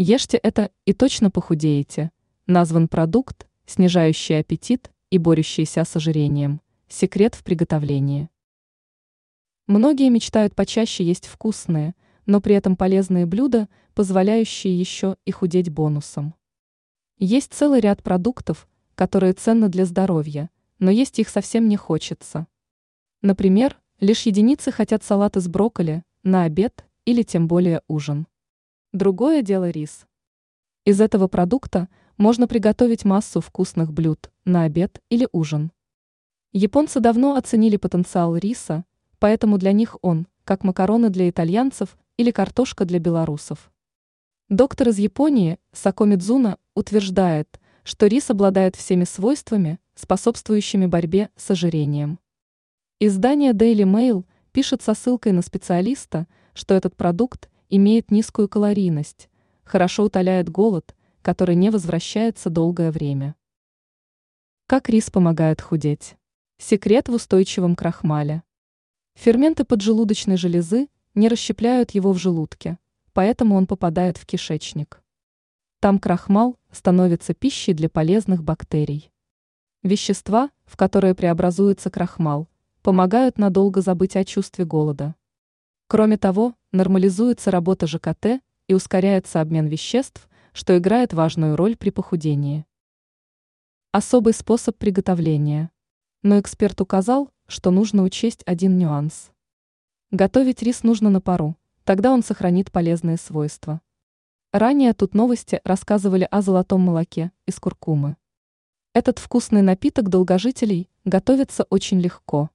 Ешьте это и точно похудеете. Назван продукт, снижающий аппетит и борющийся с ожирением. Секрет в приготовлении. Многие мечтают почаще есть вкусные, но при этом полезные блюда, позволяющие еще и худеть бонусом. Есть целый ряд продуктов, которые ценны для здоровья, но есть их совсем не хочется. Например, лишь единицы хотят салаты с брокколи на обед или тем более ужин. Другое дело рис. Из этого продукта можно приготовить массу вкусных блюд на обед или ужин. Японцы давно оценили потенциал риса, поэтому для них он, как макароны для итальянцев или картошка для белорусов. Доктор из Японии Сако Мидзуна утверждает, что рис обладает всеми свойствами, способствующими борьбе с ожирением. Издание Daily Mail пишет со ссылкой на специалиста, что этот продукт имеет низкую калорийность, хорошо утоляет голод, который не возвращается долгое время. Как рис помогает худеть? Секрет в устойчивом крахмале. Ферменты поджелудочной железы не расщепляют его в желудке, поэтому он попадает в кишечник. Там крахмал становится пищей для полезных бактерий. Вещества, в которые преобразуется крахмал, помогают надолго забыть о чувстве голода. Кроме того, нормализуется работа ЖКТ и ускоряется обмен веществ, что играет важную роль при похудении. Особый способ приготовления. Но эксперт указал, что нужно учесть один нюанс. Готовить рис нужно на пару, тогда он сохранит полезные свойства. Ранее тут новости рассказывали о золотом молоке из куркумы. Этот вкусный напиток долгожителей готовится очень легко.